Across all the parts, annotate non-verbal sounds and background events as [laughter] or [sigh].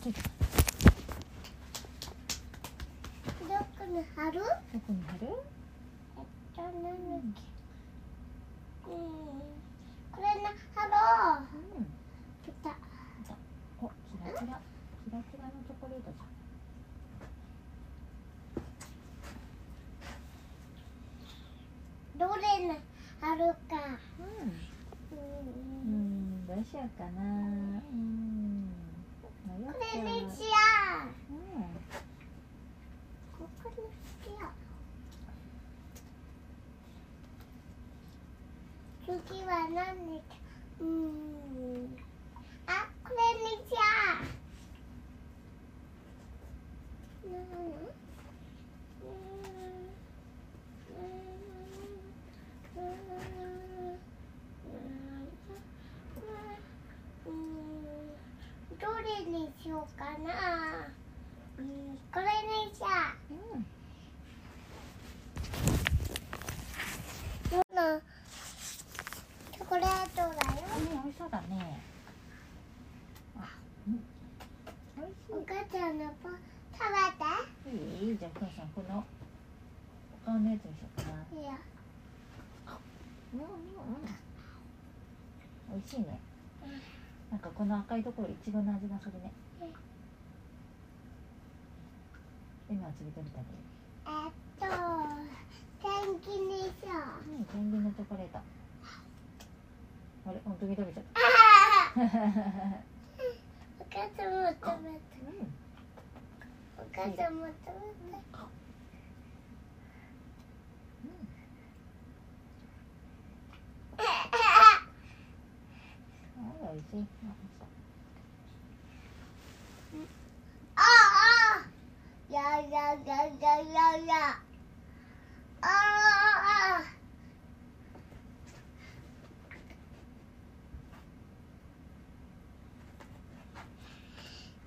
ついたどこに貼る？どこに貼る？えっとなんだっけ？うん。これな貼ろう。うん。来たおキラキラ。キラキラのチョコレートじゃん。どれな貼るか。ううんん。どうしようかな。うん迷っこれにしよううん。ここにしよう次は何にうんあこれにしようなのどれにしようかな。うんこれにしよううん。チョコレートだよ。うん美味しそうだね。あうん。お母ちゃんのパ食べて。いい？いじゃあお母さんこのお顔のやつにしようかな。いいよ。うんうんうん。美味しいね。なんかこの赤いところいちごの味がするねうん今は次食べたでえっと、天気にしよう。うんペンギンのチョコレート。あれ？本当に食べちゃっあたお母ちゃんも食べた。うん。お母ちゃんも食べた。[laughs] あ美味しいあああ。やややややや。ああ。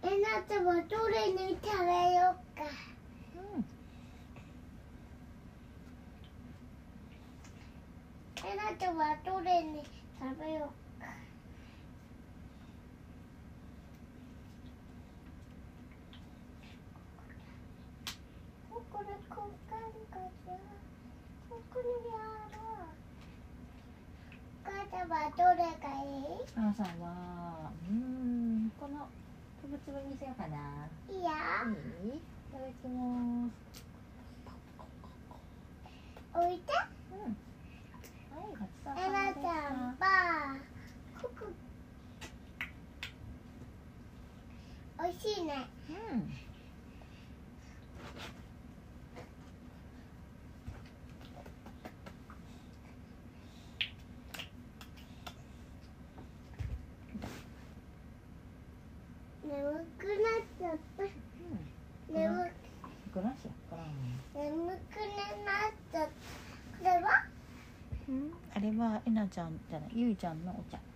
えなちゃんはどれに食べようか。うんえなちゃんはどれに食べようか。お母ちゃんはどれがいい？お母さんはぶつぶにしようかな。いいよ。いいただきます置いて。うんはいごちそうえなちさまでしゃんたはここ。美味しいね。うん眠くなっちゃった。うん眠グラシやから眠くなっちゃった。これは？うんあれはえなちゃんじゃないゆいちゃんのお茶。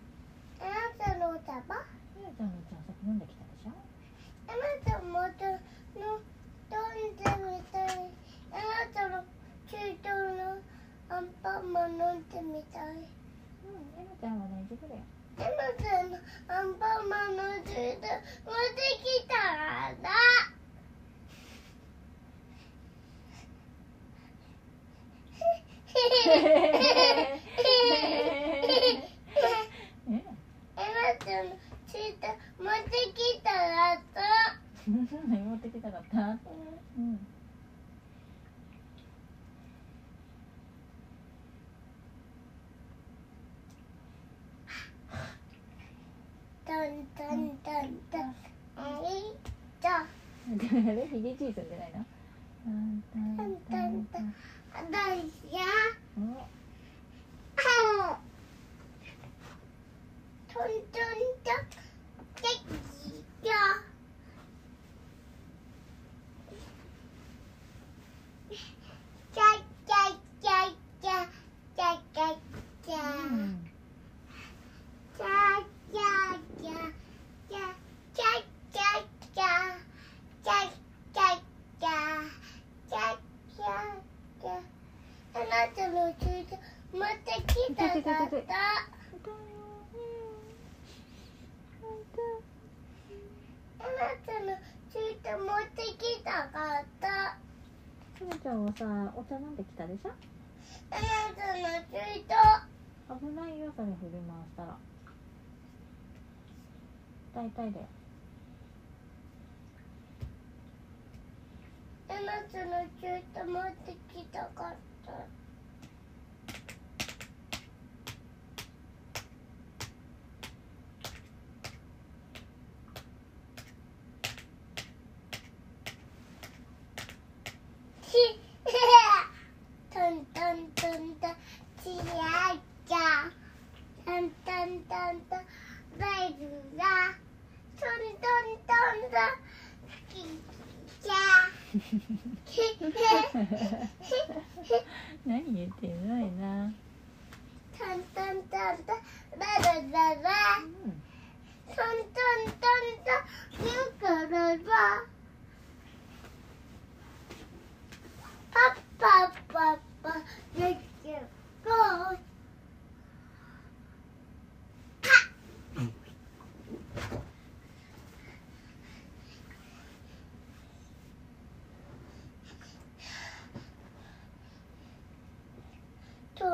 季整个 leh さお茶飲んできたでしょ？あなたの水筒危ないよそれ振り回したら。痛い痛いだよ。の水筒持ってきたかったひトントントントンちやいちゃトントントントンベイブがトントントントンきちゃ [laughs] 何言ってんのいなトントントントンバラバラうんトントントントンユカラバパッパッパッパレッツゴート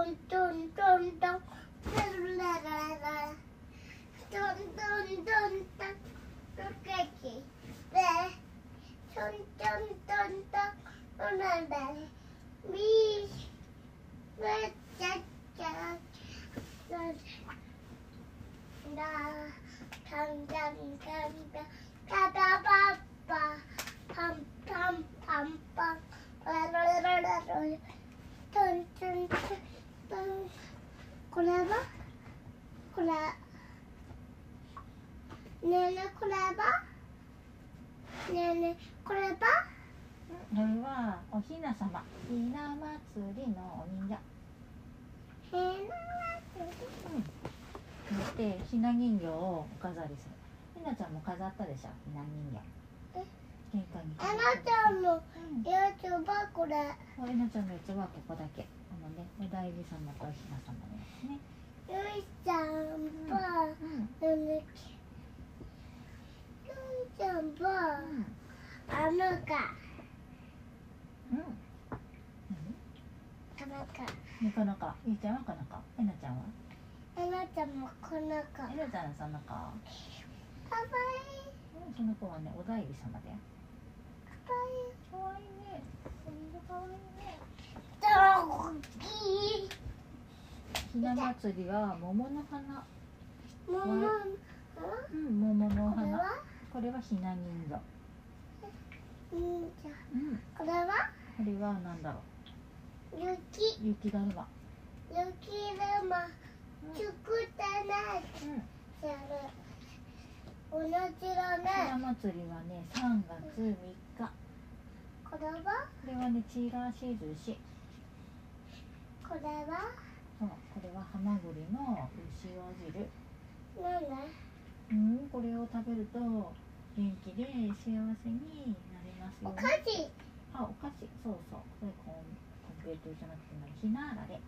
ントントントンララララトントントントンロケキでトントントントンオララミーメチャチャララタンタンタンタンタタパッパパンパンパンパンラララララトントントントンこれはこれねえねこれはねえねこれはそれはおひなさまひな祭りのお人形へな祭りうんでひな人形をお飾りする。ひなちゃんも飾ったでしょ？ひな人形。え？玄関に。あなたのうん。やつはこれおひなちゃんのやつはここだけ。このねお大師様とおひな様のやつね。ゆいちゃんはうん。なんだっけ？ゆいちゃんはあのかうん。かねこの子。ゆいちゃんはこの子。えなちゃんは？あなたもこの子か。わえなちゃんはその子いい。うんその子はねお大師様だよ。かわいいかわいいね。かわいい。ね。ひな祭りは桃の花。ももうん桃のこれ花は？これはひな人形。うんじゃうん。これは？これはなんだろ雪う？雪。だるま。雪だま作ったなうん。じゃる同じだひな祭りはね3月3日これはこれはねちらし寿司これはそうこれはハマグリの牛尾汁なん。だうん。これを食べると元気で幸せになれますお菓子あお菓子そうそうこれコンコンプレートじゃなくて何ひなあられ、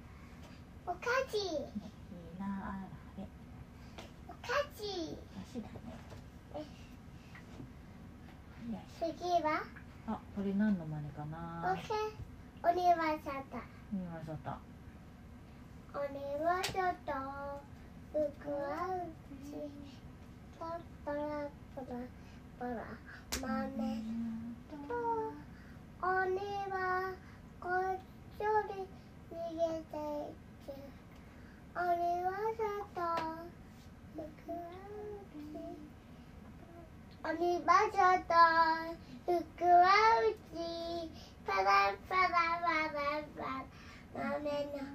お菓子ひなあられ。お菓子だね。次は？あこれ何の真似かおなけお庭さた見ましょうとお庭さたふくあうちパラパラパラパラ豆とお庭こっちょり逃げていくお庭さたふくあうちお庭さたふくあうちパラパラパラパラ豆の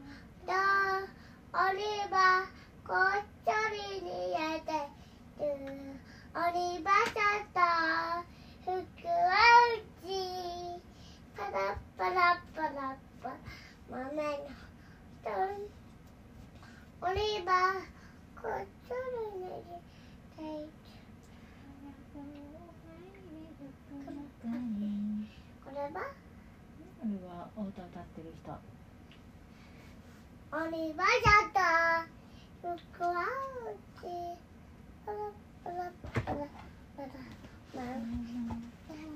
とお庭こっちょり逃げていくお庭さりはやだ僕はうちパラパラパラパラ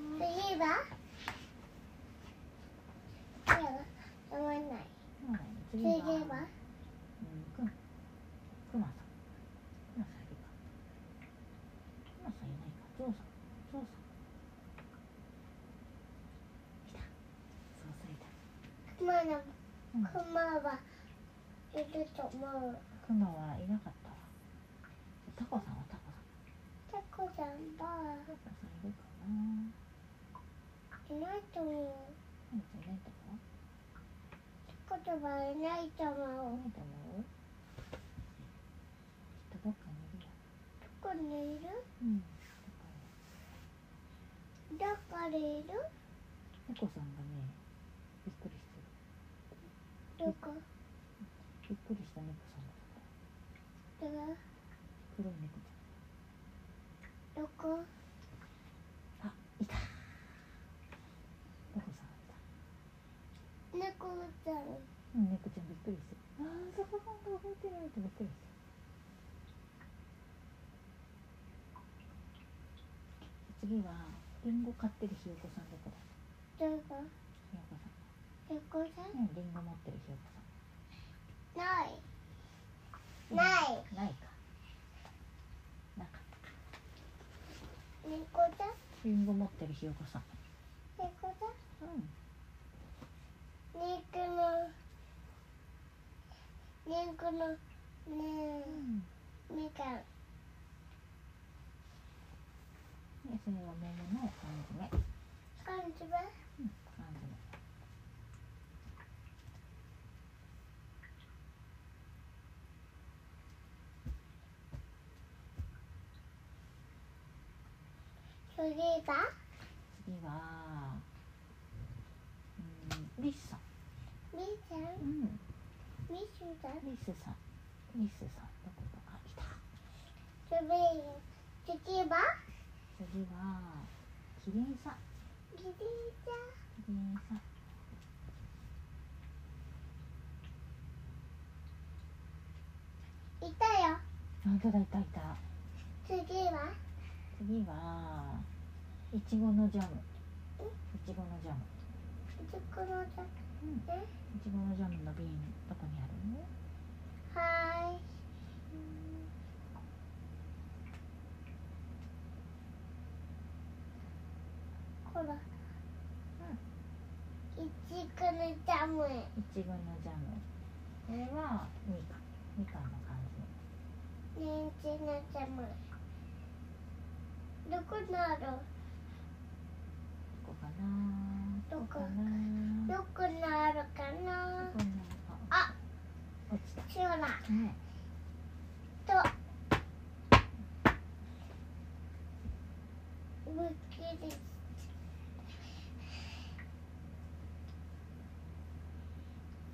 ま次はままんないんのは、いると思うクマはいなかったわタコさんはタコさんタコちゃんはタコさんいるかないないと思う何かいないと思うタコちゃんはいないと思ういないと思うきっとどっかにいるよどこにいるうんどこにいる猫さんがねびっくりしてるどこびっくりした猫さんだどこ黒い猫ちどこゃんあいた猫さんがいた猫ちゃんうん猫ちゃんびっくりしてるあーそこが動いてないとびっくりしてる次はリンゴ買ってるひよこさんどこだひよこさん？猫さん。うんリンゴ持ってるひよこさん。ない。ない。ないか。なかった猫ちゃん？リンゴ持ってるひよこさん。猫ちゃん？うん。肉の肉のねうん。みかんでそれは桃の缶詰缶詰うん。缶詰次が次はうん。リスさん。みーちゃん。うんみーちゃんリスさん。リスさん。どこだあいた。次次は次はキリンさん。キリンちゃキリンさいたよ本当だいたいた。次は？次はいちごのジャム。いちごのジャム。そこのちゃんうん。えいちごのジャムの瓶どこにある？のはーいほらいちごのジャム。いちごのジャム。これはみかん。みかんの感じ。ねんちのジャム。どこにある？どこかな。どこ？かな。どこにあるかな？あ落ちた。そうだねと。むっきり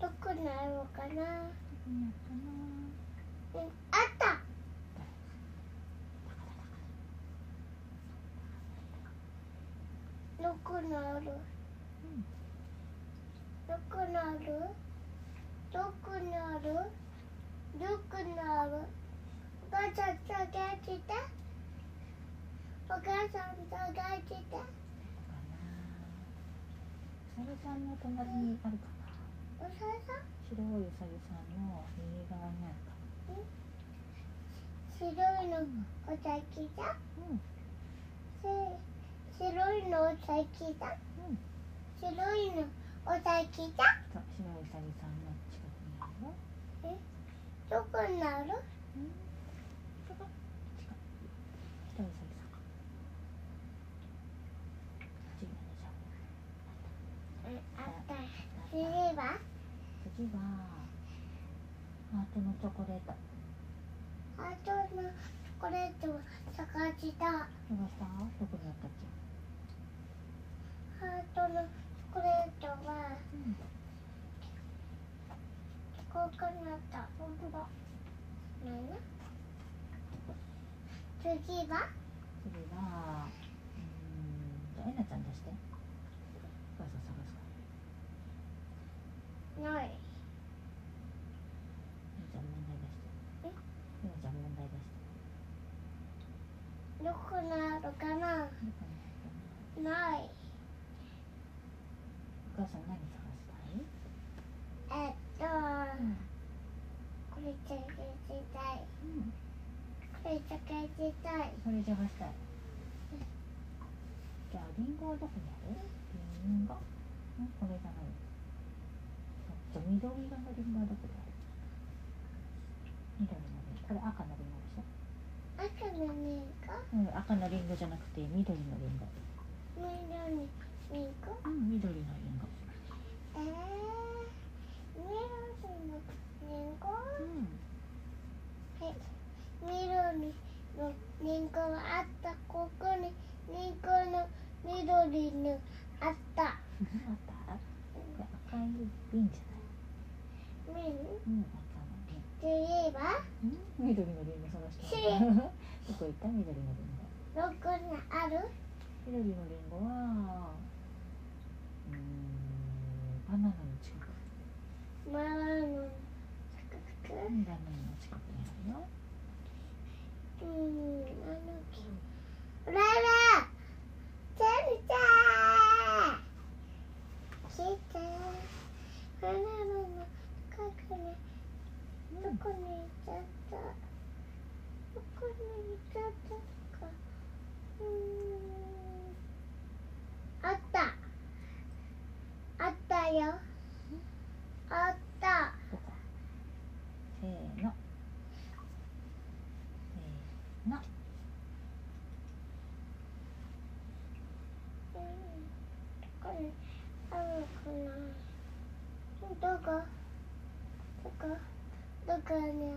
どこにあるかな？どこにあるかな？うんあった。どこにある？うんどこにある？どこにある？どこにある？お母さん探してお母さん探してどこかなうさぎさんの隣にあるか白いうさぎさんの右側にあるか白いのお先だうんせ白いのお先だうん。白いのお先だそう。白いうさぎさんの近くにあるよ。どこにある？うん。白んあった。次は？次はハートのチョコレート。ハートのチョコレートを探した。探した？どこにあったっけ？ハートのチョコレートはうん。ここにあった本当だ。次は？次はうーんえなちゃん出して。お母さん探すから。ないえなちゃん問題出してええなちゃん問題出してどこなるかなないお母さん。何探したいえっとうん。これ探したいうん。これ探したいそれ探したいじゃあリンゴはどこにあるリンゴこれじゃないじゃあ緑色のリンゴはどこにある緑のこれ赤のリンゴでしょ？赤のリンゴ？うん、赤のリンゴじゃなくて緑のリンゴ。緑のリンゴ？うん、緑のリンゴ。えー、緑のリンゴ？うん。はい緑のリンゴがあった。ここにリンゴの緑のあった。[laughs] あった？これ赤い瓶じゃない？見るうん、次はうん、緑のリンゴ探してる。[laughs] どこ行った？緑のリンゴ。どこにある？緑のリンゴは、うーん、バナナの近く。マラの近くうん、バナナの近くにあるよ。うん、あの木。ララ。チェルちゃん。来て。バナナの近くに。どこに行っちゃった？どこに行っちゃった？か。うーん。あった。あったよ。あった。どこせーの。せーの。うんこれあるかな？どこ？どこ？どこね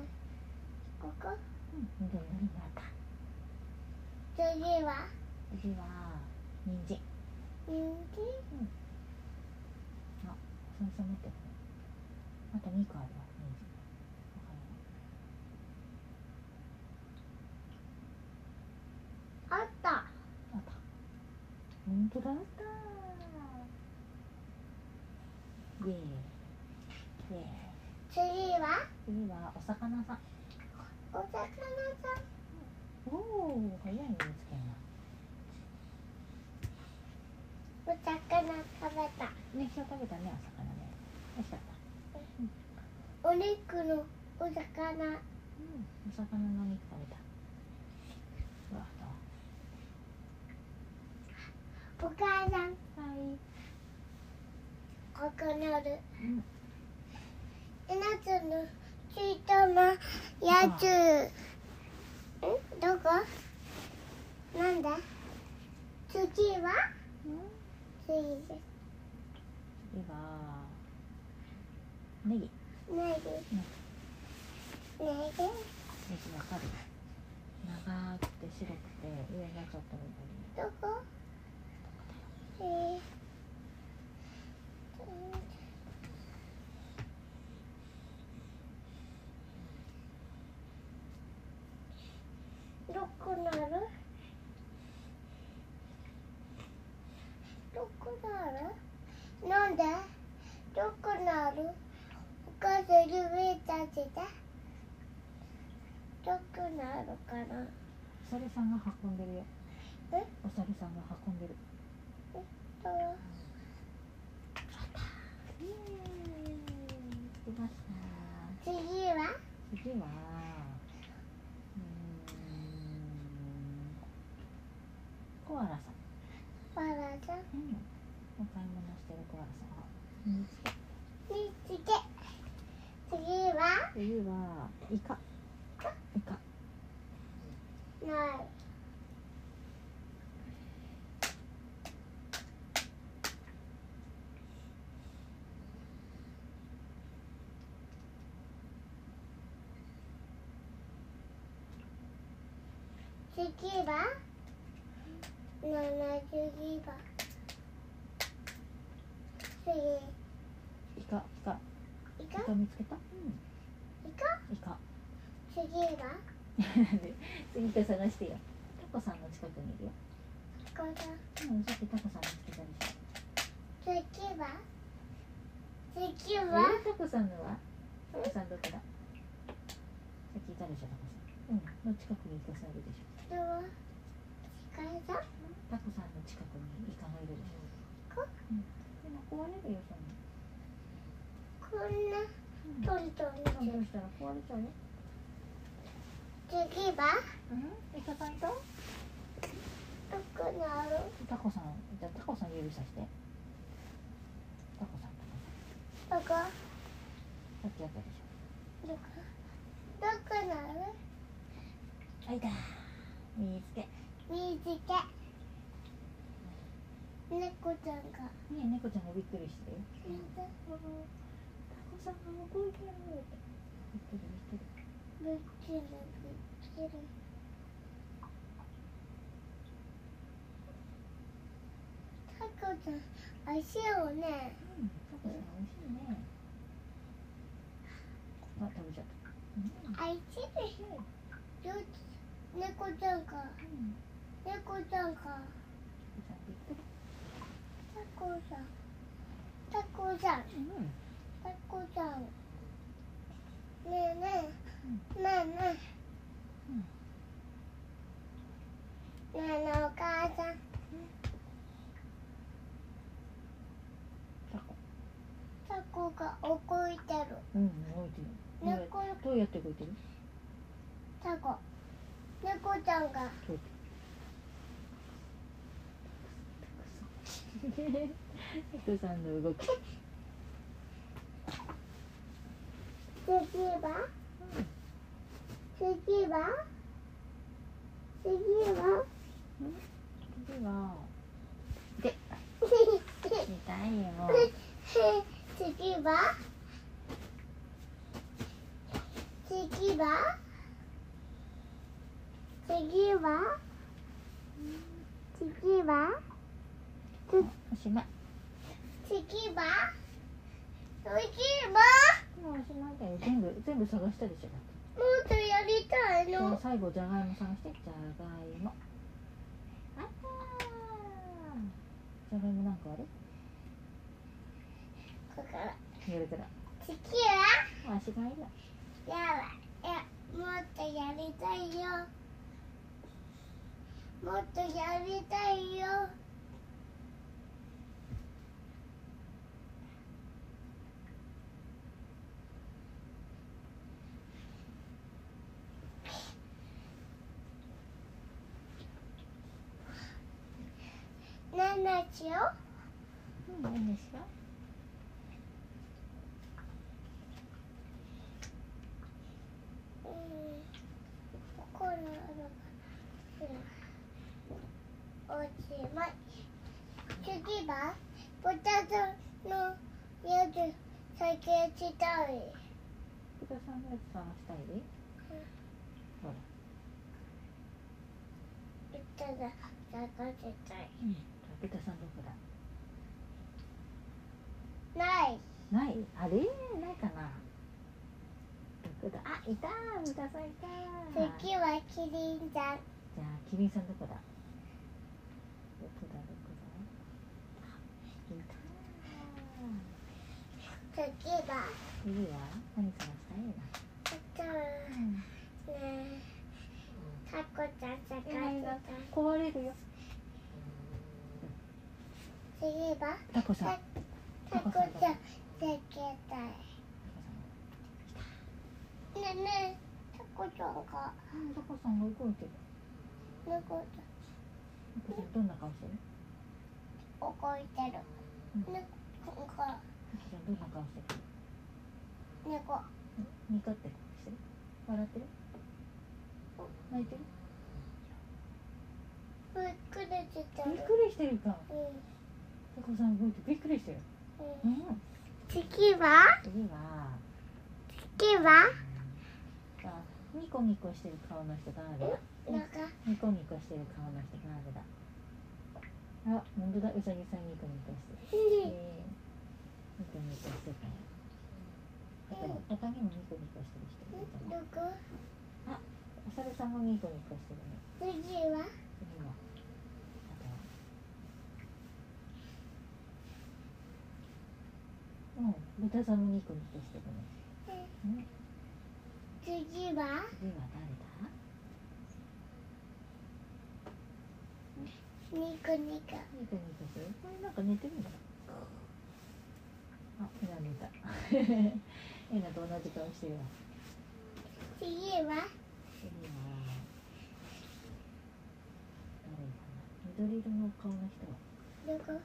ここうん、緑のリンゴあった。次は次は、人参。人あ、そもそも持って。あと？2個あるわ、人参。あったあった。本当だあった。イエーイ。イエーイ。次は？次はお魚さん。お魚さおお、早いね見つけお魚食べたの。ね、今日食べたね、お魚ね。美味しかった。お肉のお魚うん、お魚の肉食べた。うわ、お母さんはい。ここにあるうん。夏のちいたなやつ。んどこ？なんだ？次は？次です。次は。ネギ。ねぎねぎネギ？わかる？長くて白くて、上がちょっと緑。どこ？えーどこなるどこなるなんで？どこなる？お母さん指立ててどこなるかな？お猿さんが運んでるよ。え？お猿さんが運んでる。と？イエーイ。出ました。次は？次は？うーん。コアラさん。バラさんうん。お買い物してるコアラさんが。見つけ。見つけ次は？次は。イカ。イカ。ない次は？72番次イカ。イカ。イイカカ見つけた？うん。イカ？イカ。次は？[laughs] 次と探してよ。タコさんの近くにいるよ。ここだうん、さっきタコさん見つけたでしょ。次は？次えはタコさんのは？タコさんどこだ？さっきいたでしょ、タコさん。うん、の近くにイカさんいるでしょ。どう近いぞタコさんの近くにイカがいるでしょ。こうん。でも壊れるよ、そんな。こんな。うん。トントンどうしたら壊れちゃうよ。次はうん。イカさんいたどこにあるタコさん、じゃあタコさん指さして。タコさん、タコさん。どこさっきあったでしょどこどこな。のあいた見つけ見つけ猫ちゃんが。ねえ猫ちゃんがびっくりして。るタコさんが向こう行ける。びっくりしてるぶっきる。ぶっきるタコちゃん足をね。うんタコさん美味しいね。あ食べちゃった。うん。あい。ちでよ猫ちゃんかうん。猫ちゃんかタコ。さんタコ。さんうんタコちゃんねえねえねえねえうんねえねえお母さんタコタコが動いてる。うん動いてる猫どうやって動いてる？タコ。猫ちゃんがどうやってタコさんの動き。次は？次は？次は？次は？で。痛いよ。[laughs] 次は？次は？次は？次は？おしまい。次は？次は？もうおしまいだよ。全部全部探したでしょもっとやりたいの？最後じゃがいも探して。じゃがいも。あったー。じゃがいも何個ある？ここから。どれから次は？足がいいなやばいやもっとやりたいよ。もっとやりたいよ何のしよ。ううんいいんですよ。うん。これあるおしまい次はポテトのやつ再生したい豚さん。のやつ探したいでほら言ったら探したいうん豚さんどこだ？ない。ない？あれ？ないかな。どこだ？あいたー豚さんいたー次はキリンさんじゃあキリンさんどこだ？どこだどこだあいたー次は？次は？何探したいな？あとねタコちゃん探したい壊れるよタコさん。タコちゃん探したいねえねえタコちゃんが。タコさんが動いてる。タコさん。どんな顔してる？ゃん動いてる。うん。猫が。タコさんどんな顔してる？猫。ニコってしてる？笑ってる？泣いてる？びっくりしたびっくりしてるか。うタコさん動いてびっくりしてる。んうんうん次は？次は？次は？あニコニコしてる顔の人誰だ。ニコニコしてる顔の人誰だ。あ本当だ。うさぎさんニコニコしてる。えー、ニコニコしてたよ。他に他にもニコニコしてる人どこ？お猿さんもニコニコしてるね。次は次もあとはうん。豚さん。もニコニコしてるねうん。次は次は誰だニコニコニコニコしてるこれなん。か寝てるん。だあえな寝たえなと同じ顔してるわ次は次は誰かな緑色の顔の人はどこ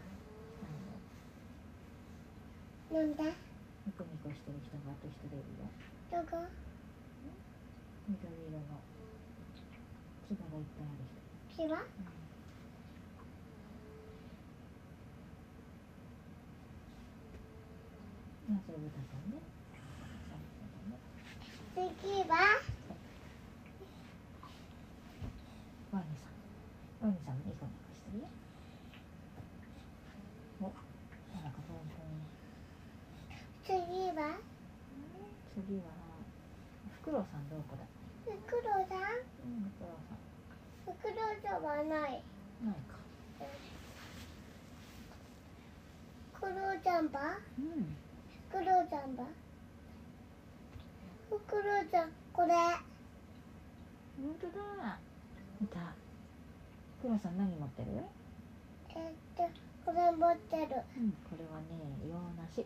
なんだ？のニコニコしてる人があと一人いるよ。どこ？緑色の。牙がいっぱいある人。牙？まあそれ豚さんね。次は？ワニさん。ワニさんもニコニコしてるよおなんかポンポン次は？次は？フクロウさん。どこだフクロウさん。うんフクロウさん。フクロウさん。はないないかクロウジャンバうん。フクロウジャンバフクロウさんこれ。本当だ。見た。フクロウさん何持ってる？えっとこれ持ってる。うんこれはね洋梨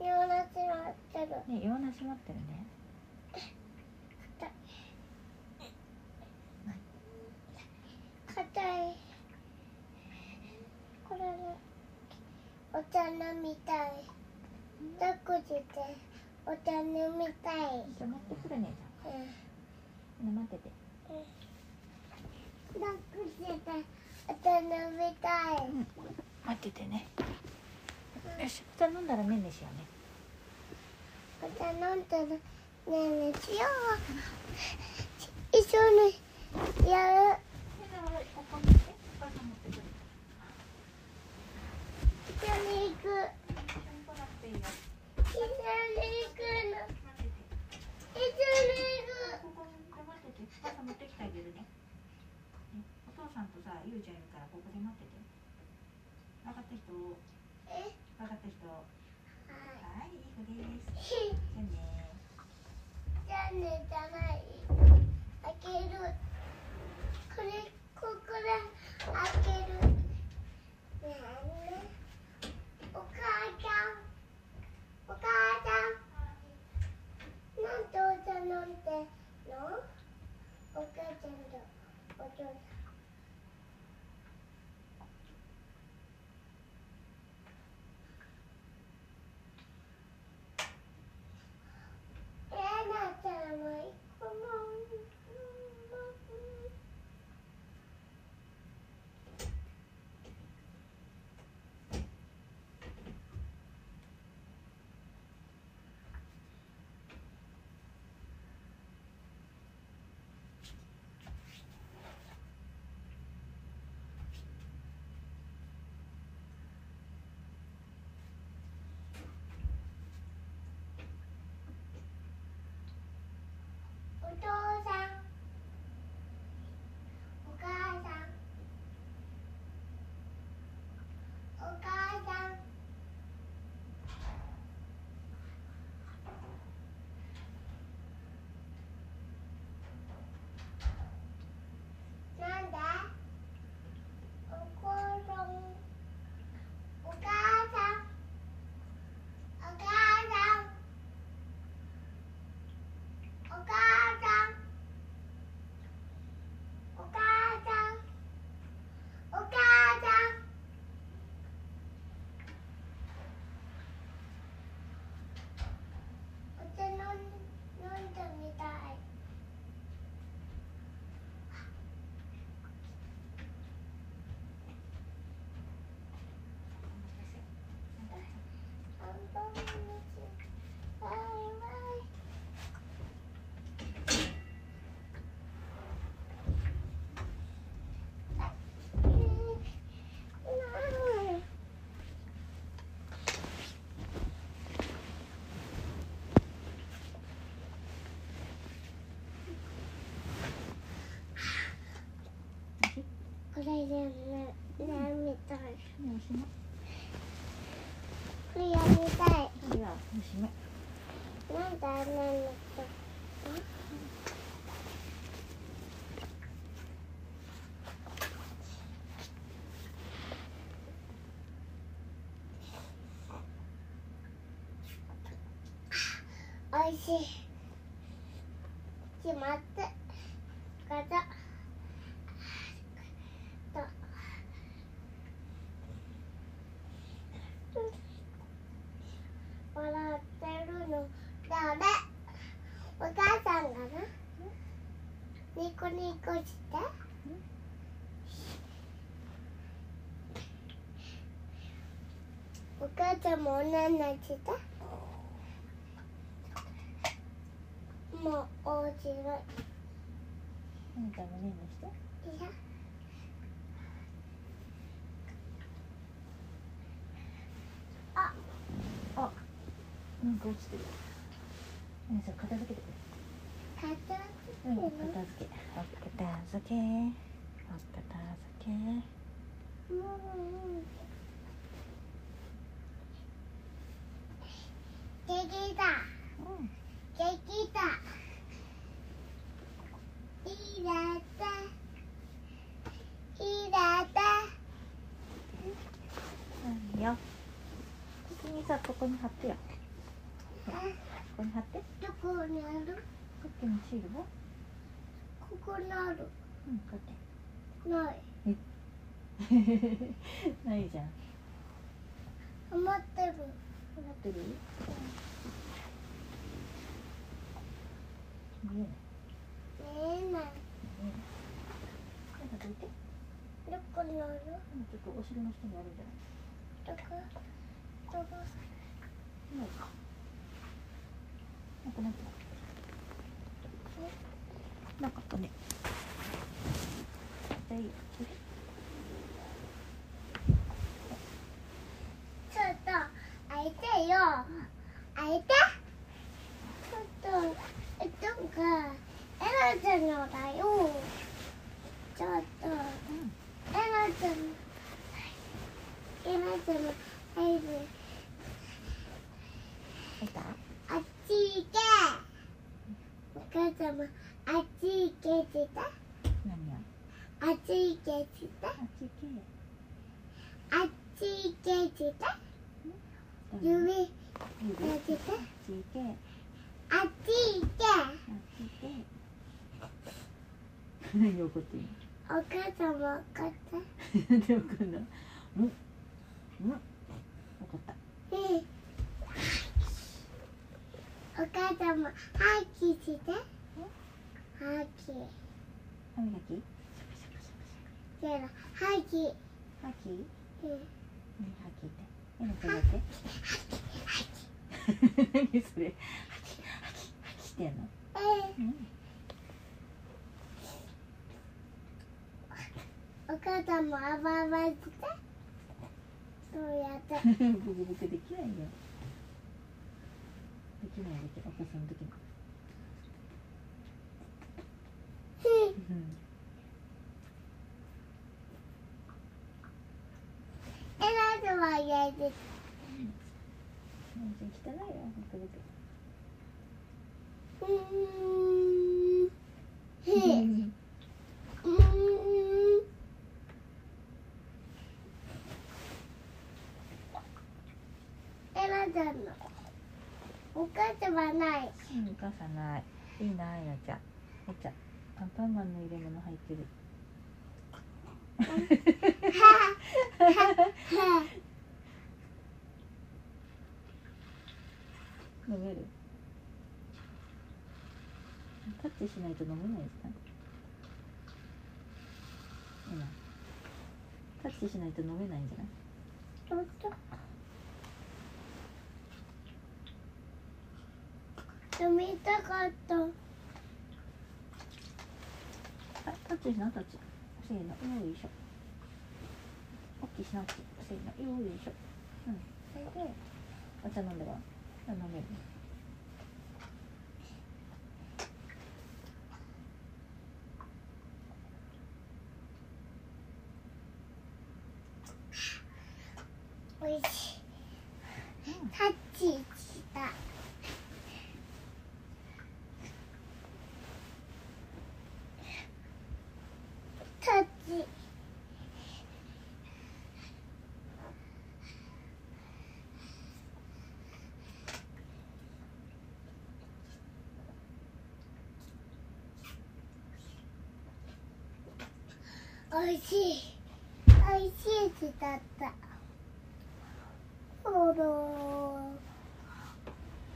洋梨持ってる。ね洋梨持ってるね。硬い。これねお茶飲みたい抱っこしてお茶飲みたい。じゃあ持ってくるねじゃうん。あね待ってて。抱っこしてお茶飲みたい。待っててねよしじゃあ飲んだらねんねしようね。お茶飲んだらねえねしよう一緒にやるここにしてお母さん持ってくる一緒に行く一緒に来なく一緒に行くの一緒に行くここに待っててお母さん持ってきてあげるねお父さんとさゆうちゃんいるからここで待ってて分かった人分かった人ははいいい。子ですじゃあねじゃねじゃない開けるこれここで開けるねお母ちゃんお母ちゃんなんでお茶飲んでのお母ちゃんとお父さんえなちゃんも一個もお父さんお母さんお母さんなんでおころんお母さんお母さんお母さんお母さんお母さんお茶飲ん飲んでみたいアンパンマンですバイバイこれやりたい。次はおしまいなんだね、おいしい。決まって。ガチャ。と。笑ってる。こしてお母ちゃんもおななした？もう面白いお姉ちゃんもねんねしていやなんか落ちてる。お姉さん片付けてくれ。片うん、付け？る片付け。お片付け。お片付け。うんうんできたうん。できたいらったいらったいいよ。先にさ、ここに貼ってよ。こあこに貼って。どこにある？こっちにシールを。ここにあるうん、こうやっないて。[laughs] ないじゃん。余ってるこうなってる？見えない。見えないんかどいて。どこにあるうんちょっとお尻の下にあるんじゃない。どこ？どこ？ないか。なんかなんか。なかったね。じゃあいいよ。ちょっと開いてよ開いてちょっとえっとかエラちゃんのだよちょっとうん。エラちゃんエラちゃんの。あっち行けお母様あっち行けした？何や。あっち行けした？あっち行け。あっち行けした？指。ててあっち行け。あっち行け怒ってんの。お母様分かった？で。うん。うん。怒った。ねえお母様ハキしてハキ歯磨き。うんって。え、なんかやって。何それ？てんの？えうん。お母さんもあばあばして？そうやってブクブクできないよ。できないできない。お母さんの時も。うん。えらずはやで全然汚いよ。ブクブク。うんへえうんうーんえらちゃんのお母様ない、お母さんない。いいな、あやちゃん。あやちゃん。アンパンマンの入れ物入ってる。[laughs] 飲める？タッチしないと飲めないですか？今。タッチしないと飲めないんじゃない？ちょっと読みたかったあ、タッチしな、タッチ。せーの、よいしょ。おっきいしな、大きい。せーの、よいしょ。うん。それで、お茶飲んでは。飲める。おいしいタッチしたタッチおいしいおいしいしだったほろ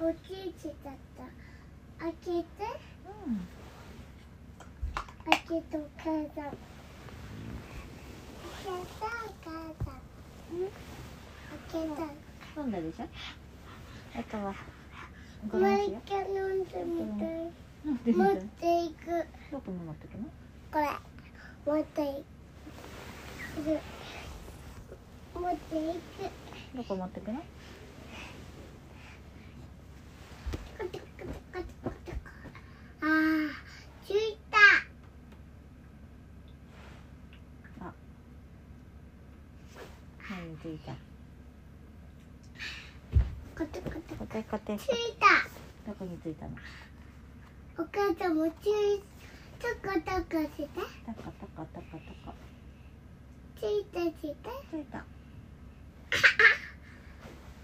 おちいちだった開けてうん。開けと母さん。やったお母さん。ん開けた。飲んだでしょ？あとはごもう一回飲んでみたい。持ったていく。どこに持ってくの？これ。持っていく。持っていく。どこ持ってくのあいた。何についたコトコト。コテコテついた。どこについたの？お母さんもつい。トコトコして。タカタカタカタカついたして。ついた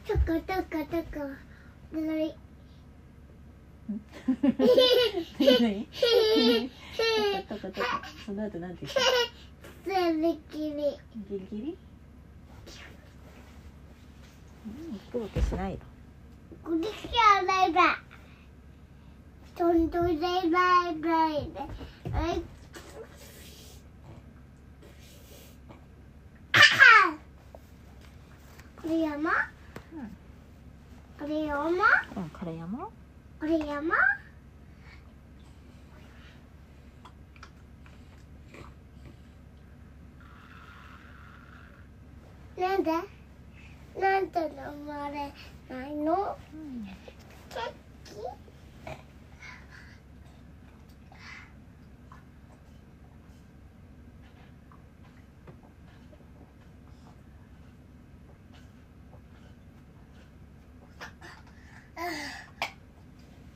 トコトコトコ。ぬるい。その後なんて言ったすべきり。ギリギリうんくぼけしないよこれしかないだ。れ山？うん。これ山？うんカレー山？これ山？なんで？なんで飲まれないの？うん。ケーキ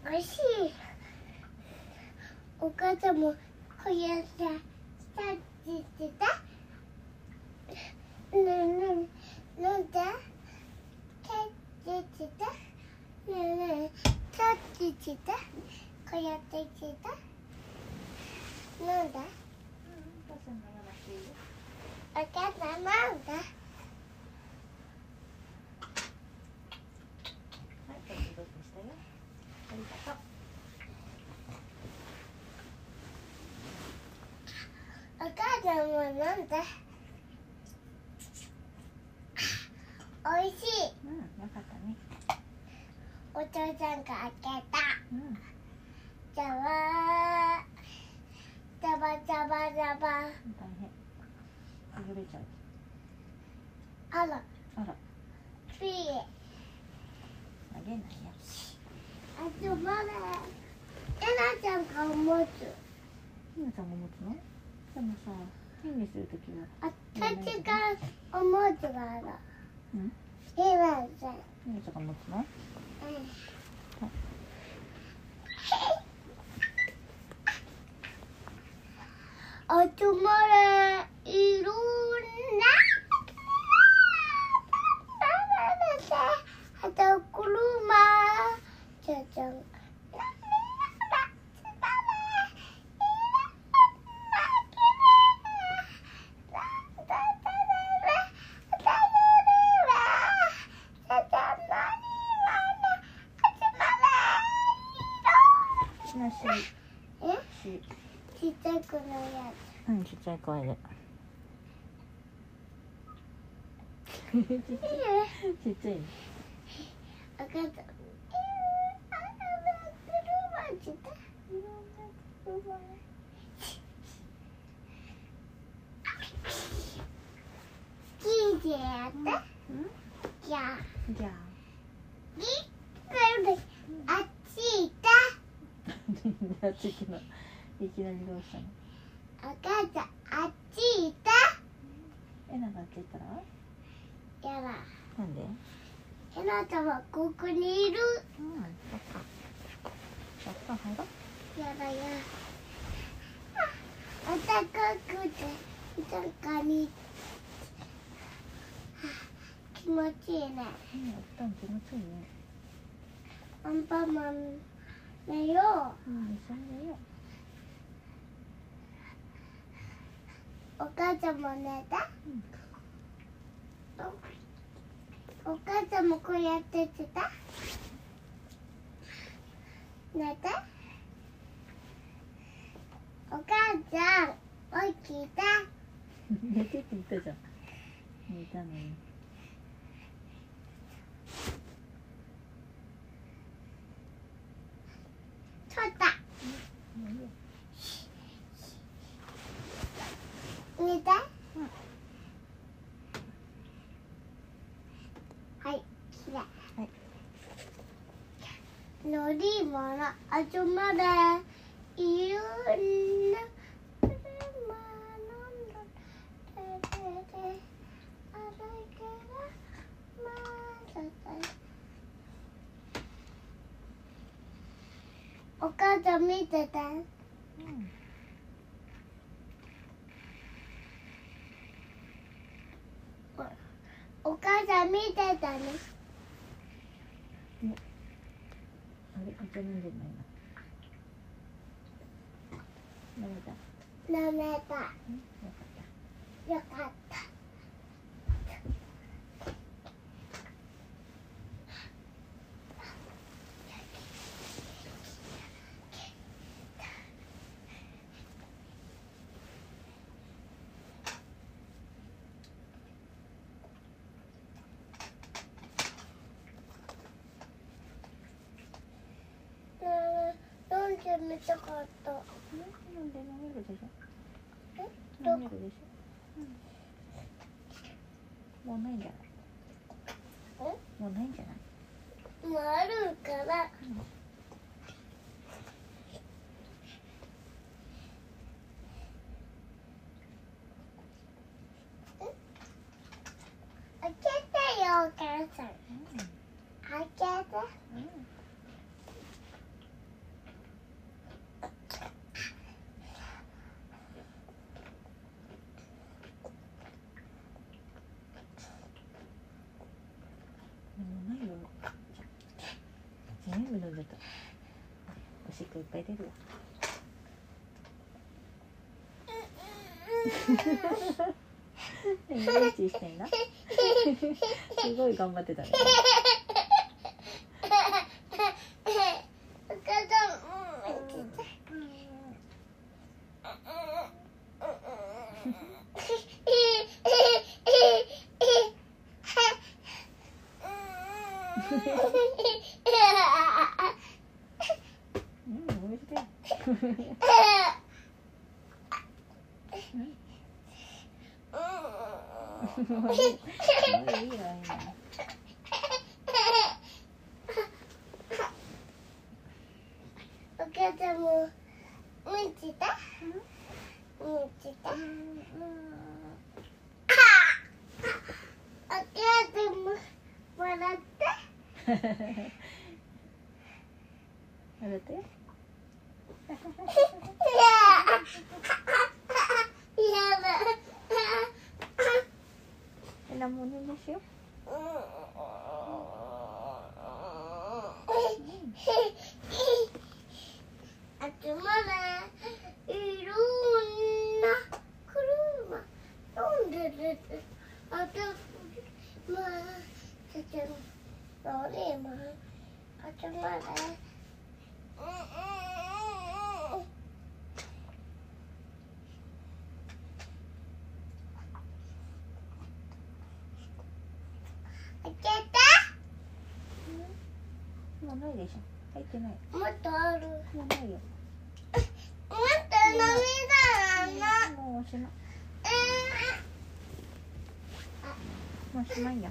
おいしいお母さんもこうやってタッチしてたねえねえなんでタッチしてねえねえタッチしてこうやってしてたなんでお母さんなんではい、どうしたよ。ありがとう。お母さんもなんで。おいしい。うん、よかったね。お父さんが開けた。うん、じゃわー。ザバザバザバ。大変。崩れちゃう。あら。あら、ピー。投げないよ。あとまだえなちゃんが持つ。ひなさんも持つの？でもさ、変にするときは。あたちがおもちがある。うん、えなちゃんが持つの？あとまれいろんな。あと車じゃじゃんなし、えし。ちっちゃくのやうん、ちっちゃい声で。ちっちゃい。つ。ちっちゃあじゃあ、じゃあ。あっちいた？[laughs] いきなりどうしたの？赤ちゃん、あっちいた？えながって言ったら？やだ。なんで？えなちゃんはここにいる。うん、そっか。じゃあ、入ろう。やだや。あったかくて、中に。気持ちいいね。うん、お布団気持ちいいね。アンパンマン寝ようん、一緒に寝よう。お母ちゃんも寝た？お母ちゃんもこうやってしてた？寝て。お母さん起きた寝てって言ったじゃん寝たのに取った寝たはいきれい。はい乗り物集まれいろんなお母さん見てて。うんお母さん見てたね。あれんでないな。飲めた。舐めた。うん。よかった。よかったねえたかったうん飲んで飲めるでしょえ？飲めるでしょ、うん、もうないんじゃない？え？もうないんじゃない？もうあるから。開けてよお母さん開けてうんうんもうないよ全部飲んじゃった。おしっこいっぱい出るわ。[laughs] [laughs] [laughs] すごい頑張ってたねお母さんうん開けてうんおいしいもういいもういいわいいなお母さんもうんちたうんちたお母さんも笑って食べてやだえなものでしょ集まれいろんな車飲んでるあとまあちょっとロリマンもうしょってないたもっとあるもうないよもっと飲みたいなもうしまいもうおしまいよ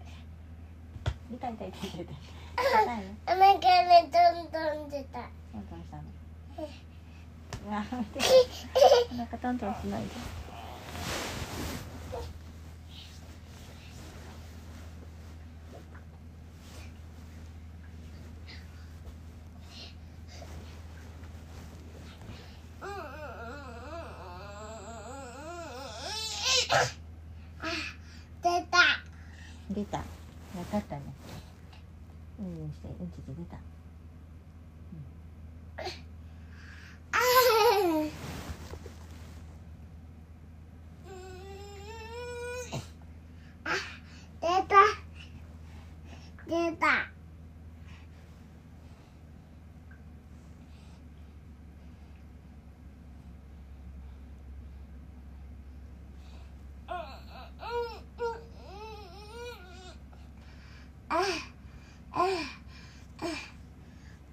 痛い痛い痛い痛い。痛い痛いのお腹でどんどん出た。トントンしたの。[laughs] [laughs] お腹トントンしないで出た。出た分かったねうんうんしてうんちで出た出た。出た。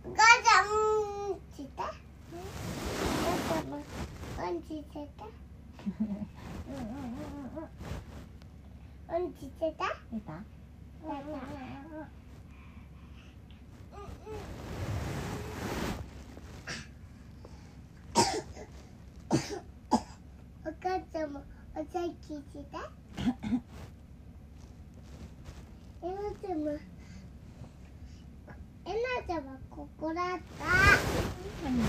お母さん、うんちしたお母さんもうんちしてたうんうんうんうんうんうんちしてた出たお母さんもおさきしたえなちゃんもえなちゃんはここだった何が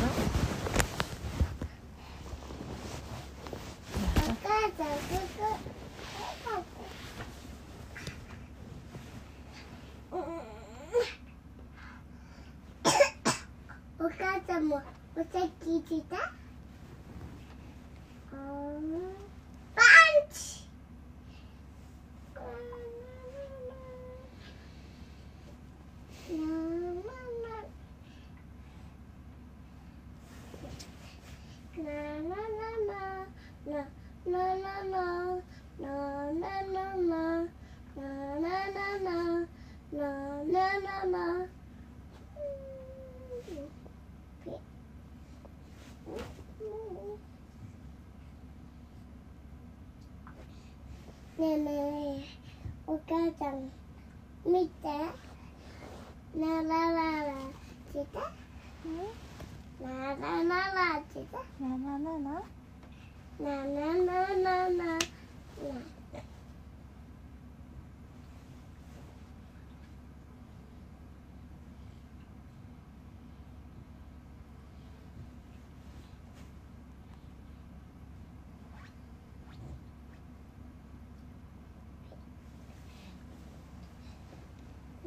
お母さんここお母さんもおさきした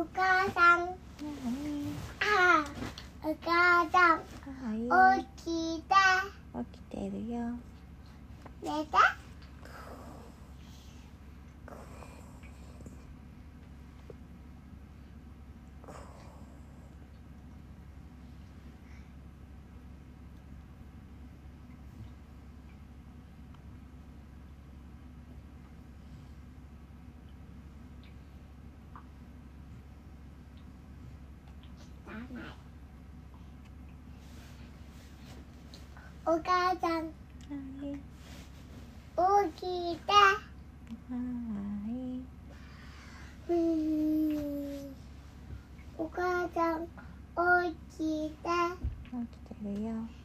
お母さん。何あお母さん。はい。起きた起きてるよ。寝たお母さん。大きいで。うん。お母さん大きで。起きてるよ。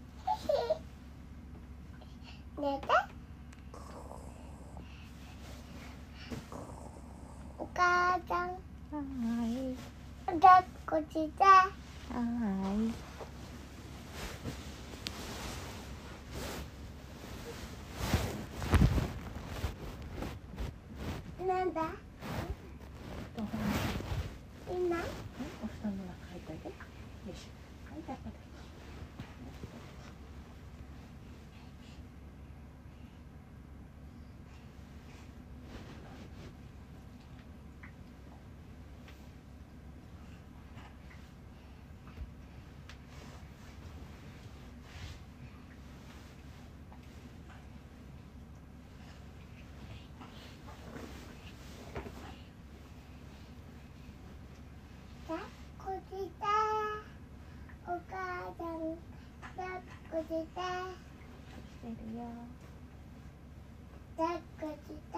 抱っこして。抱っこして。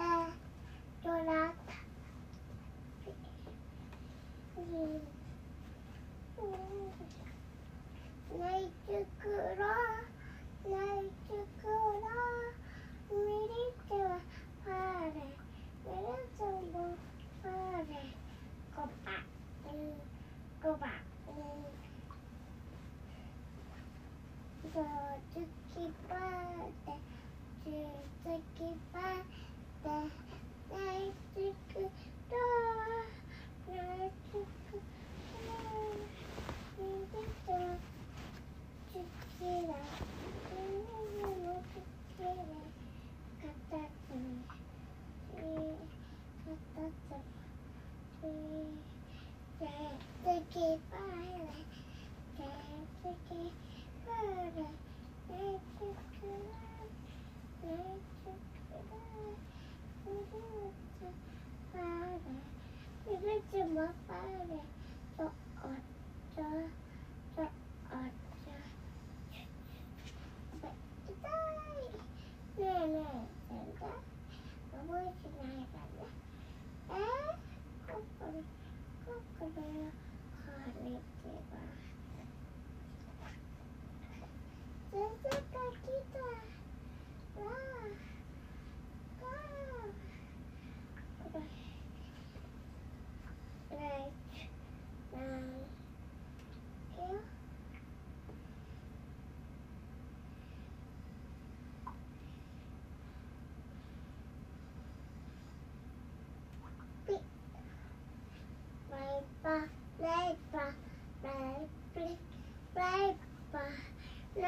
Okay.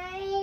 Bye.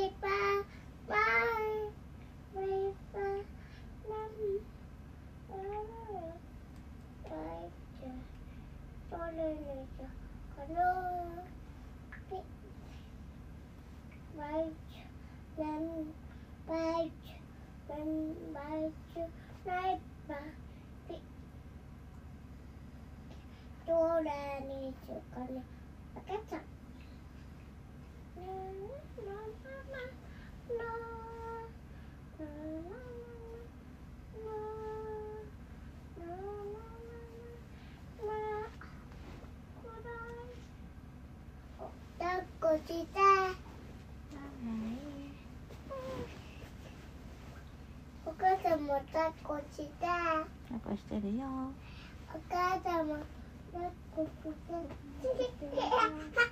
こちだ。お母さんも抱っこした。抱っこしてるよ。お母さんも抱っこした。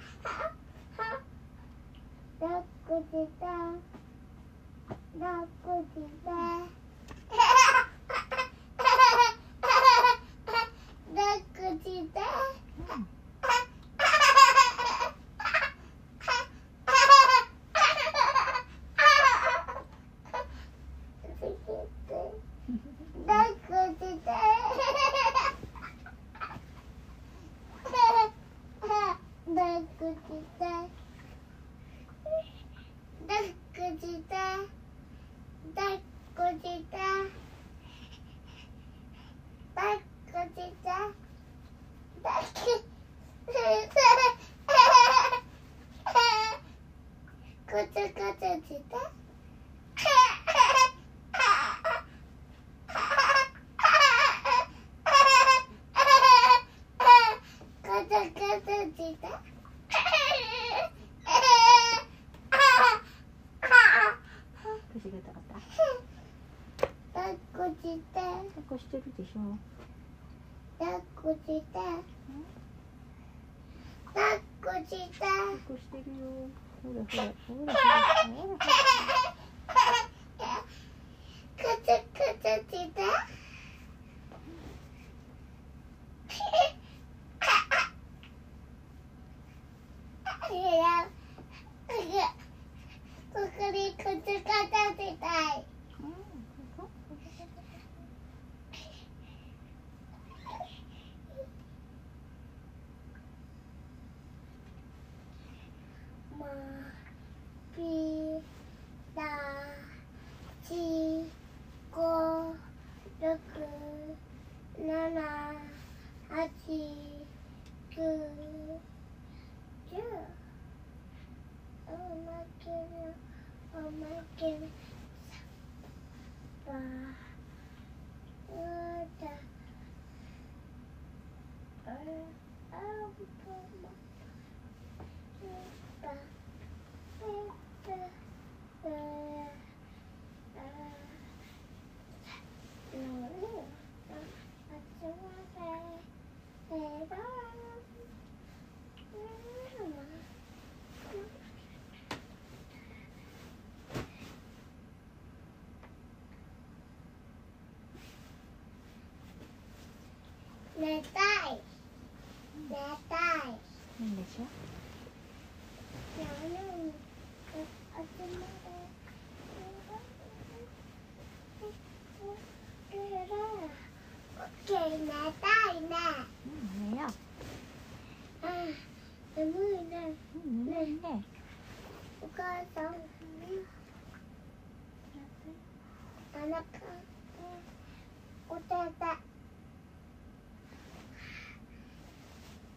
してるでしょ抱っこして。抱っこして。抱っこしてるよ。ほらほらほらほらほらほらくつくつしていやここにくつかたせたいまぴらちごろくななはちくじゅうおまけのおまけのさばうだああぼまばえばえあのあつまれえば寝たい寝たいなんでしょ寝たいね。うん寝ようん、眠いね。ううんねお母さん。お腹。お手手。うん。ここのここの痛いか。わいた。わい。わいたね。わいわい。つん。なたいの。何がみんなとは痛いのか痛いもんもんうん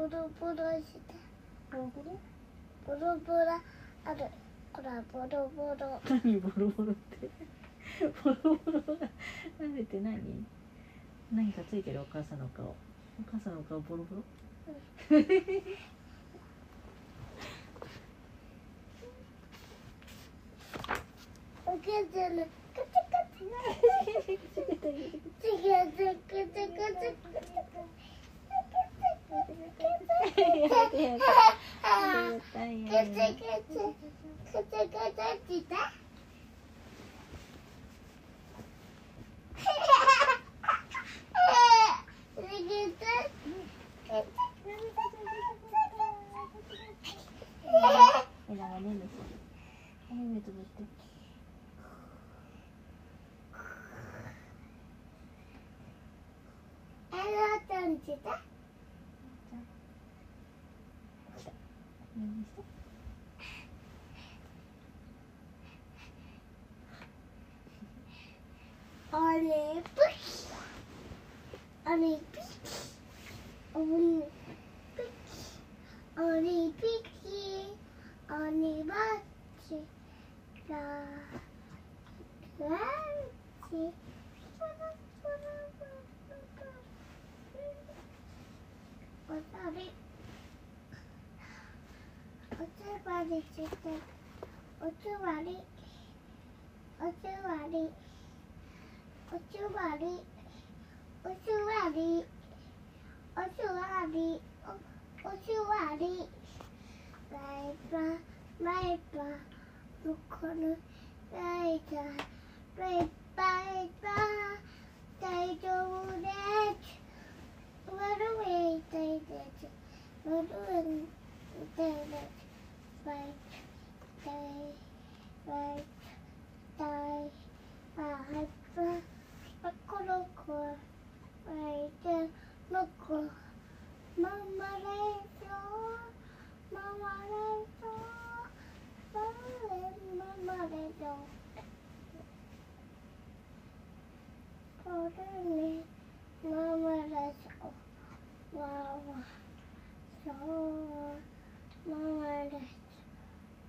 ボロボロしてボロボロボロ？ボロある。ほらボロボロ。何？ボロボロって。ボロボロがなんでって何？何かついてるお母さんの顔。お母さんの顔ボロボロ？お母さんのカチカチ違う違うくつくつくつくつやだやだあやだやくつだくつくつくつってえだがねんでしょえ目つぶって何してあれプキあれピキあれピキあれピキあれバチララチ。おたびおつわりしておつわりおつわりおつわりおつわりおつわりおおつわりバイババイバ向こうのバイババイバイバ大丈夫です悪い痛いです悪い痛いですバイバイバイバイバイバイあこの子は相手の子ママレーションママレーションママレーションママレーションねママですわり。おつわそうママですわママですママですうんおぶきないちゃんおぶきないちゃんママです。ないちゃんあれは